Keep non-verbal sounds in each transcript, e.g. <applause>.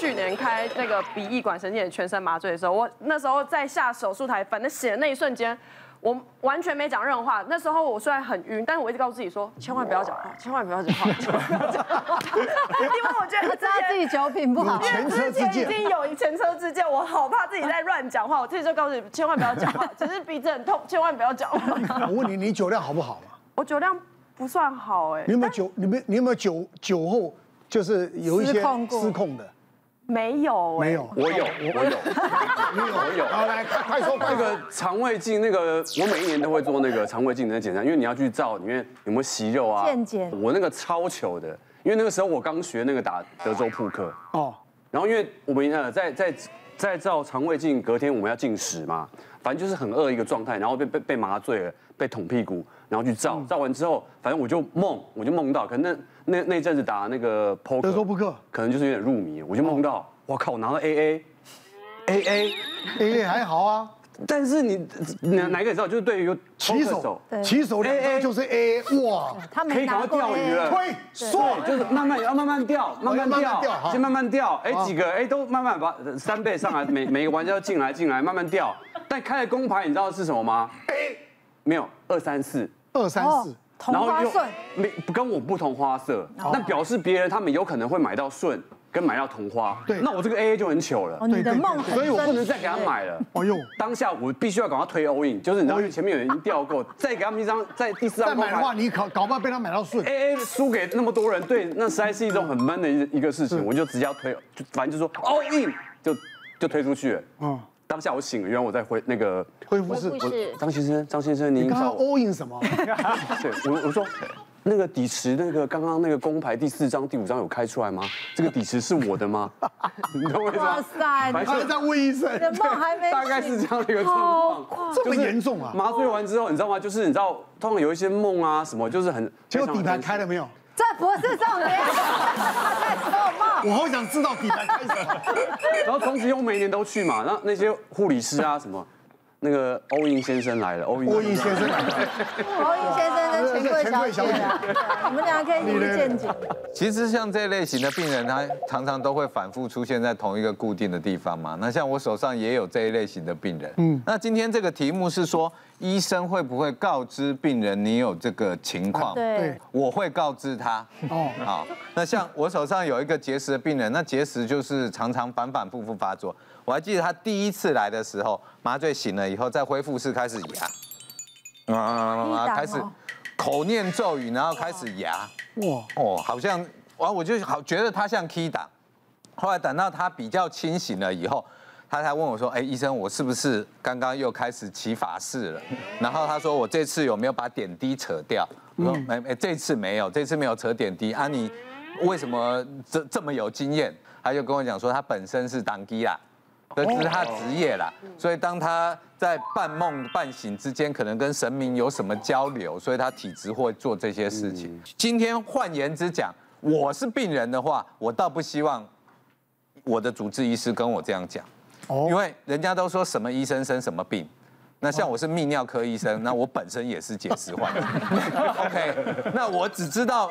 去年开那个鼻翼管神经的全身麻醉的时候，我那时候在下手术台，反正醒的那一瞬间。我完全没讲任何话。那时候我虽然很晕，但是我一直告诉自己说，千万不要讲话，千万不要讲话，千万不要讲话。因为我觉得知道自己酒品不好，因为之前已经有前车之鉴，我好怕自己在乱讲话。我自己就告诉你，千万不要讲话，<laughs> 只是鼻子很痛，千万不要讲话。我问你，你酒量好不好嘛？我酒量不算好哎。你有没有酒？你没？你有没有酒酒后就是有一些失控的？没有，没有，我有，我有，我有。<laughs> 好，来，快说，那个肠胃镜，那个我每一年都会做那个肠胃镜的检查，因为你要去照里面有没有息肉啊。健检。我那个超糗的，因为那个时候我刚学那个打德州扑克。哦。然后因为我们呃在在在照肠胃镜，隔天我们要进食嘛，反正就是很饿一个状态，然后被被被麻醉了，被捅屁股，然后去照，照完之后，反正我就梦，我就梦到，可能那那那阵子打那个扑克，德州扑克，可能就是有点入迷，我就梦到。我靠，我拿到 A A，A A A 还好啊，但是你哪哪个知道？就是对于棋手，棋手。A A 就是 A A，哇，他可以赶快钓鱼了，推，对，就是慢慢要慢慢钓，慢慢钓，先慢慢钓，哎，几个哎都慢慢把三倍上来，每每个玩家进来进来慢慢钓，但开了公牌，你知道是什么吗？A 没有二三四，二三四，同花顺。没跟我不同花色，那表示别人他们有可能会买到顺。跟买到同花，对，那我这个 A A 就很糗了。你的梦，所以我不能再给他买了。哎呦，当下我必须要赶快推 all in，就是你知道前面有人已经钓够，再给他们一张，在第四张。再买的话，你搞搞不好被他买到顺。A A 输给那么多人，对，那实在是一种很闷的一一个事情，我就直接要推，就反正就说 all in，就就推出去了。嗯，当下我醒了，原来我在恢那个恢复室。张先生，张先生，您刚刚 all in 什么？<laughs> 对，我我说。那个底池，那个刚刚那个公牌第四张、第五张有开出来吗？这个底池是我的吗？<laughs> 你懂我意思吗？哇塞！还在问医生，梦还没大概是这样的一个状况，这么严重啊！麻醉完之后，你知道吗？就是你知道，通常有一些梦啊什么，就是很结果底盘开了没有？这不是重点，在做梦。我好想知道底盘开什么。然后从此以后每年都去嘛，那那些护理师啊什么。那个欧印先生来了，欧印先生来了，欧印先生跟钱柜小姐，我们俩可以一个见解。其实像这类型的病人，他常常都会反复出现在同一个固定的地方嘛。那像我手上也有这一类型的病人。嗯，那今天这个题目是说，医生会不会告知病人你有这个情况？对，我会告知他。哦，好。那像我手上有一个结石的病人，那结石就是常常反反复复发作。我还记得他第一次来的时候，麻醉醒了以后，在恢复室开始压，啊，开始口念咒语，然后开始牙，哇，哦，好像，完我就好觉得他像档。后来等到他比较清醒了以后，他才问我说：“哎，医生，我是不是刚刚又开始起法事了？” <laughs> 然后他说：“我这次有没有把点滴扯掉？”我说：“没，没，这次没有，这次没有扯点滴。啊，你为什么这这么有经验？”他就跟我讲说：“他本身是当机啦。”这是他职业啦，所以当他在半梦半醒之间，可能跟神明有什么交流，所以他体质会做这些事情。今天换言之讲，我是病人的话，我倒不希望我的主治医师跟我这样讲，因为人家都说什么医生生什么病，那像我是泌尿科医生，<laughs> 那我本身也是结石患者。OK，那我只知道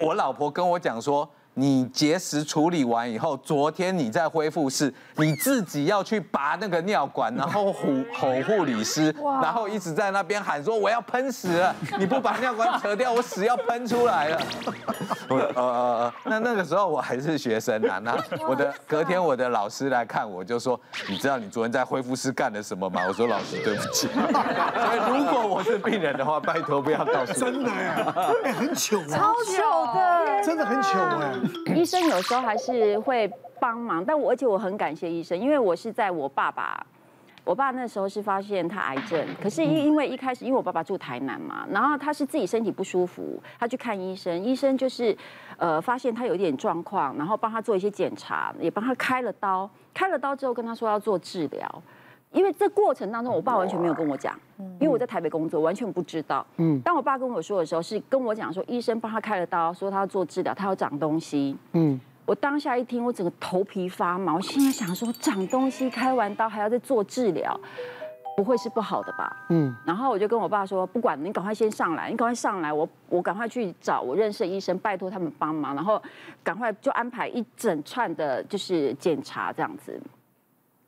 我老婆跟我讲说。你结石处理完以后，昨天你在恢复室，你自己要去拔那个尿管，然后吼吼护理师，<laughs> 然后一直在那边喊说 <laughs> 我要喷屎了，你不把尿管扯掉，我屎要喷出来了。<laughs> 呃呃呃，那那个时候我还是学生啊，那我的隔天我的老师来看我就说，你知道你昨天在恢复室干了什么吗？我说老师对不起。所以如果我是病人的话，拜托不要告诉我。真的呀，哎，很糗啊，超糗的，真的很糗哎。医生有时候还是会帮忙，但我而且我很感谢医生，因为我是在我爸爸，我爸那时候是发现他癌症，可是因因为一开始因为我爸爸住台南嘛，然后他是自己身体不舒服，他去看医生，医生就是呃发现他有一点状况，然后帮他做一些检查，也帮他开了刀，开了刀之后跟他说要做治疗。因为这过程当中，我爸完全没有跟我讲，因为我在台北工作，完全不知道。嗯，当我爸跟我说的时候，是跟我讲说，医生帮他开了刀，说他要做治疗，他要长东西。嗯，我当下一听，我整个头皮发麻。我现在想说，长东西开完刀还要再做治疗，不会是不好的吧？嗯，然后我就跟我爸说，不管你赶快先上来，你赶快上来，我我赶快去找我认识的医生，拜托他们帮忙，然后赶快就安排一整串的，就是检查这样子，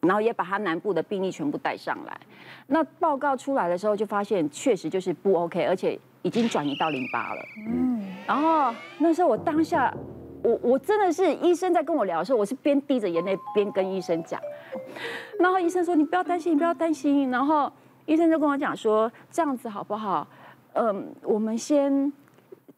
然后也把他南部的病例全部带上来。那报告出来的时候，就发现确实就是不 OK，而且已经转移到淋巴了。嗯，然后那时候我当下。我我真的是医生在跟我聊的时候，我是边滴着眼泪边跟医生讲，然后医生说，你不要担心，你不要担心，然后医生就跟我讲说，这样子好不好？嗯，我们先。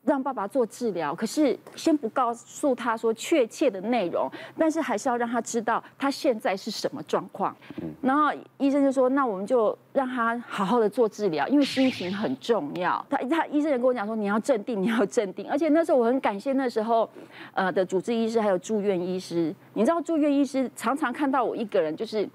让爸爸做治疗，可是先不告诉他说确切的内容，但是还是要让他知道他现在是什么状况。然后医生就说：“那我们就让他好好的做治疗，因为心情很重要。”他他医生也跟我讲说：“你要镇定，你要镇定。”而且那时候我很感谢那时候呃的主治医师还有住院医师。你知道住院医师常常看到我一个人，就是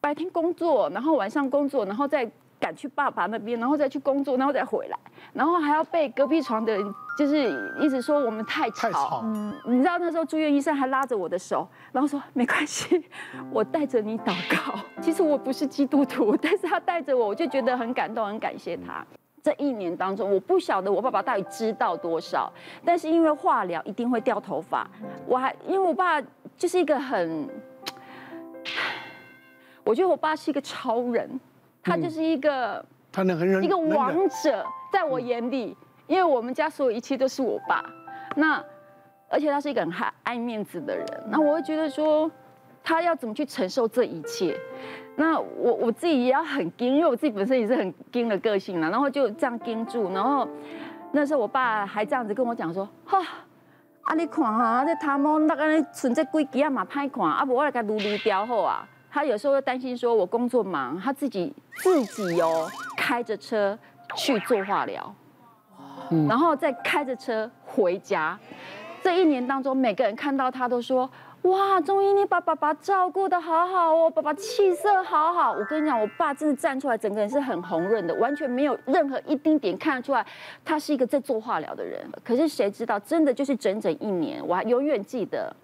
白天工作，然后晚上工作，然后再。赶去爸爸那边，然后再去工作，然后再回来，然后还要被隔壁床的人就是一直说我们太吵。太吵。嗯，你知道那时候住院医生还拉着我的手，然后说没关系，我带着你祷告。<laughs> 其实我不是基督徒，但是他带着我，我就觉得很感动，很感谢他。这一年当中，我不晓得我爸爸到底知道多少，但是因为化疗一定会掉头发，我还因为我爸就是一个很，<sighs> 我觉得我爸是一个超人。他就是一个，他能很一个王者，在我眼里，因为我们家所有一切都是我爸，那而且他是一个很爱爱面子的人，那我会觉得说，他要怎么去承受这一切？那我我自己也要很硬，因为我自己本身也是很硬的个性啦，然后就这样盯住，然后那时候我爸还这样子跟我讲说，哈，啊你看哈，这头毛那个存这几支啊嘛歹看，啊不我来给撸撸掉好啊。他有时候会担心说，我工作忙，他自己自己哦开着车去做化疗，然后再开着车回家。这一年当中，每个人看到他都说：哇，终于你把爸爸照顾的好好哦，爸爸气色好好。我跟你讲，我爸真的站出来，整个人是很红润的，完全没有任何一丁点看得出来他是一个在做化疗的人。可是谁知道，真的就是整整一年，我还永远记得，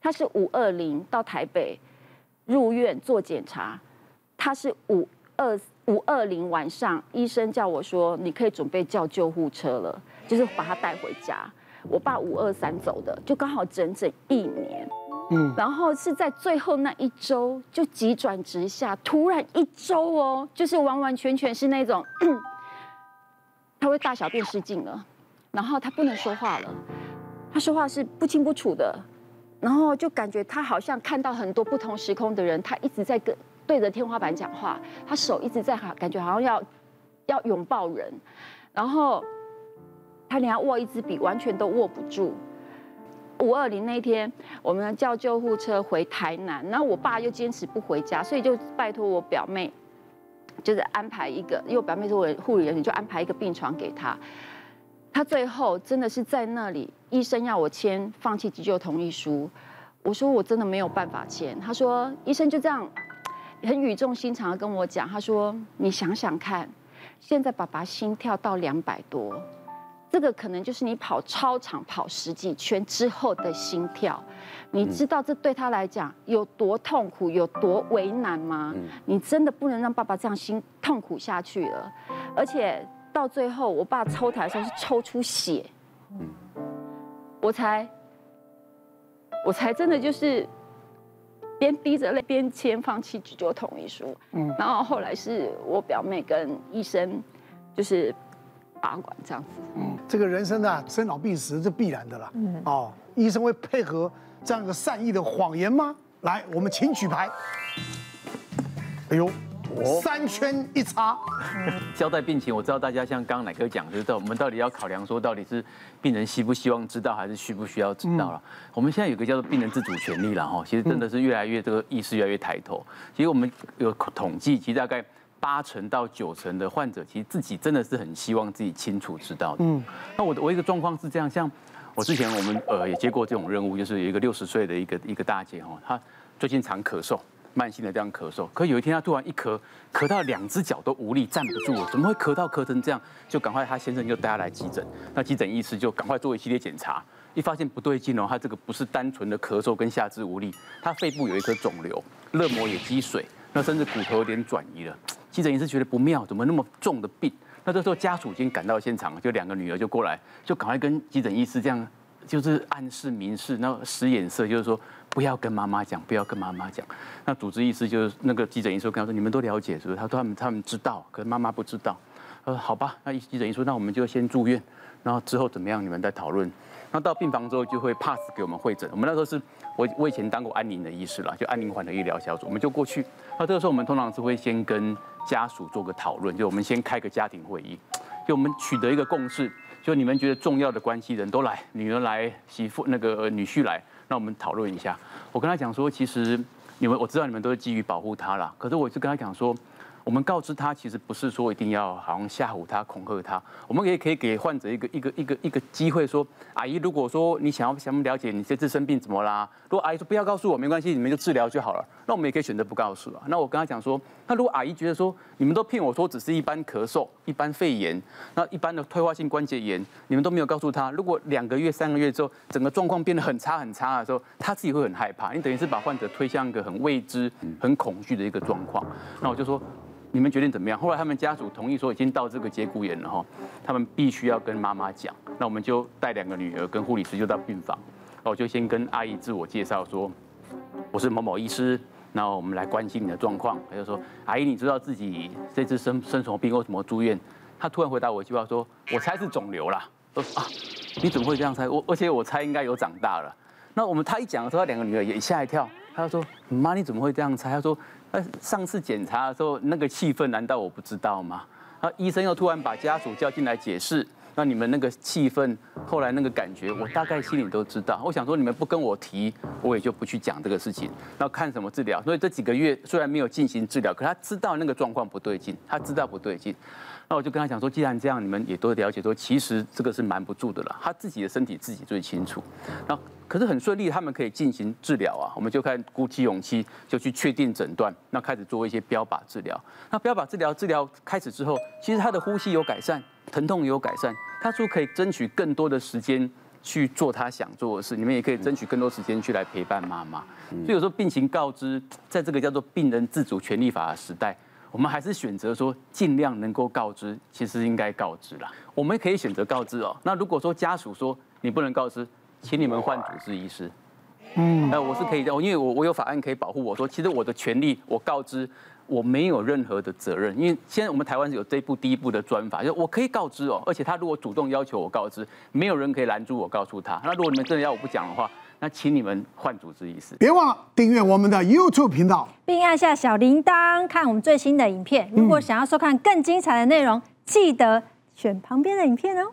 他是五二零到台北。入院做检查，他是五二五二零晚上，医生叫我说，你可以准备叫救护车了，就是把他带回家。我爸五二三走的，就刚好整整一年。嗯，然后是在最后那一周就急转直下，突然一周哦，就是完完全全是那种，<clears throat> 他会大小便失禁了，然后他不能说话了，他说话是不清不楚的。然后就感觉他好像看到很多不同时空的人，他一直在跟对着天花板讲话，他手一直在感觉好像要要拥抱人，然后他连握一支笔完全都握不住。五二零那天，我们叫救护车回台南，然后我爸又坚持不回家，所以就拜托我表妹，就是安排一个，因为我表妹是我护理人员，就安排一个病床给他。他最后真的是在那里，医生要我签放弃急救同意书，我说我真的没有办法签。他说医生就这样很语重心长的跟我讲，他说你想想看，现在爸爸心跳到两百多，这个可能就是你跑操场跑十几圈之后的心跳，你知道这对他来讲有多痛苦，有多为难吗？你真的不能让爸爸这样心痛苦下去了，而且。到最后，我爸抽台的时候是抽出血，嗯，我才，我才真的就是边滴着泪边签放弃急救同意书，嗯，然后后来是我表妹跟医生就是把关这样子，嗯，这个人生啊，生老病死是必然的啦，嗯，哦，医生会配合这样一个善意的谎言吗？来，我们请举牌，哎呦。三圈一插，交代病情，我知道大家像刚刚乃哥讲，就是我们到底要考量说，到底是病人希不希望知道，还是需不需要知道了。我们现在有个叫做病人自主权利了哈，其实真的是越来越这个意识越来越抬头。其实我们有统计，其实大概八成到九成的患者，其实自己真的是很希望自己清楚知道的。嗯，那我的我一个状况是这样，像我之前我们呃也接过这种任务，就是有一个六十岁的一个一个大姐哈，她最近常咳嗽。慢性的这样咳嗽，可有一天他突然一咳，咳到两只脚都无力站不住了，怎么会咳到咳成这样？就赶快他先生就带他来急诊，那急诊医师就赶快做一系列检查，一发现不对劲哦，他这个不是单纯的咳嗽跟下肢无力，他肺部有一颗肿瘤，肋膜也积水。那甚至骨头有点转移了。急诊医师觉得不妙，怎么那么重的病？那这时候家属已经赶到现场，就两个女儿就过来，就赶快跟急诊医师这样，就是暗示明示，然后使眼色，就是说不要跟妈妈讲，不要跟妈妈讲。那主治医师就是那个急诊医师跟他说：“你们都了解是不是？”他说：“他们他们知道，可是妈妈不知道。”他说：“好吧。”那急诊医师说：“那我们就先住院，然后之后怎么样，你们再讨论。”那到病房之后就会 pass 给我们会诊。我们那时候是我我以前当过安宁的医师了，就安宁缓和医疗小组，我们就过去。那这个时候我们通常是会先跟家属做个讨论，就我们先开个家庭会议，就我们取得一个共识，就你们觉得重要的关系人都来，女儿来，媳妇那个女婿来，那我们讨论一下。我跟他讲说，其实你们我知道你们都是基于保护他啦，可是我就跟他讲说。我们告知他，其实不是说一定要好像吓唬他、恐吓他，我们也可以给患者一个一个一个一个机会，说阿姨，如果说你想要想了解你这次生病怎么啦，如果阿姨说不要告诉我，没关系，你们就治疗就好了，那我们也可以选择不告诉啊。那我跟他讲说，那如果阿姨觉得说你们都骗我说只是一般咳嗽、一般肺炎，那一般的退化性关节炎，你们都没有告诉他，如果两个月、三个月之后，整个状况变得很差很差的时候，他自己会很害怕，你等于是把患者推向一个很未知、很恐惧的一个状况。那我就说。你们决定怎么样？后来他们家属同意说，已经到这个节骨眼了哈，他们必须要跟妈妈讲。那我们就带两个女儿跟护理师就到病房，我就先跟阿姨自我介绍说，我是某某医师，然后我们来关心你的状况。他就说，阿姨，你知道自己这次生生什么病，或什么住院？他突然回答我一句话说，我猜是肿瘤啦。我说啊，你怎么会这样猜？我而且我猜应该有长大了。那我们他一讲的时候，他两个女儿也吓一跳。他说，妈，你怎么会这样猜？他说。上次检查的时候，那个气氛难道我不知道吗？然后医生又突然把家属叫进来解释，那你们那个气氛，后来那个感觉，我大概心里都知道。我想说，你们不跟我提，我也就不去讲这个事情。那看什么治疗？所以这几个月虽然没有进行治疗，可他知道那个状况不对劲，他知道不对劲。那我就跟他讲说，既然这样，你们也都了解说，其实这个是瞒不住的了。他自己的身体自己最清楚。那。可是很顺利，他们可以进行治疗啊！我们就看鼓起勇气，就去确定诊断，那开始做一些标靶治疗。那标靶治疗治疗开始之后，其实他的呼吸有改善，疼痛也有改善。他说可以争取更多的时间去做他想做的事，你们也可以争取更多时间去来陪伴妈妈。所以有时候病情告知，在这个叫做病人自主权利法的时代，我们还是选择说尽量能够告知，其实应该告知啦。我们可以选择告知哦。那如果说家属说你不能告知，请你们换主治医师。嗯，那我是可以的，因为我我有法案可以保护我说，其实我的权利，我告知我没有任何的责任，因为现在我们台湾是有这一部第一部的专法，就我可以告知哦，而且他如果主动要求我告知，没有人可以拦住我告诉他。那如果你们真的要我不讲的话，那请你们换组织意思。别忘了订阅我们的 YouTube 频道，并按下小铃铛看我们最新的影片。如果想要收看更精彩的内容，记得选旁边的影片哦。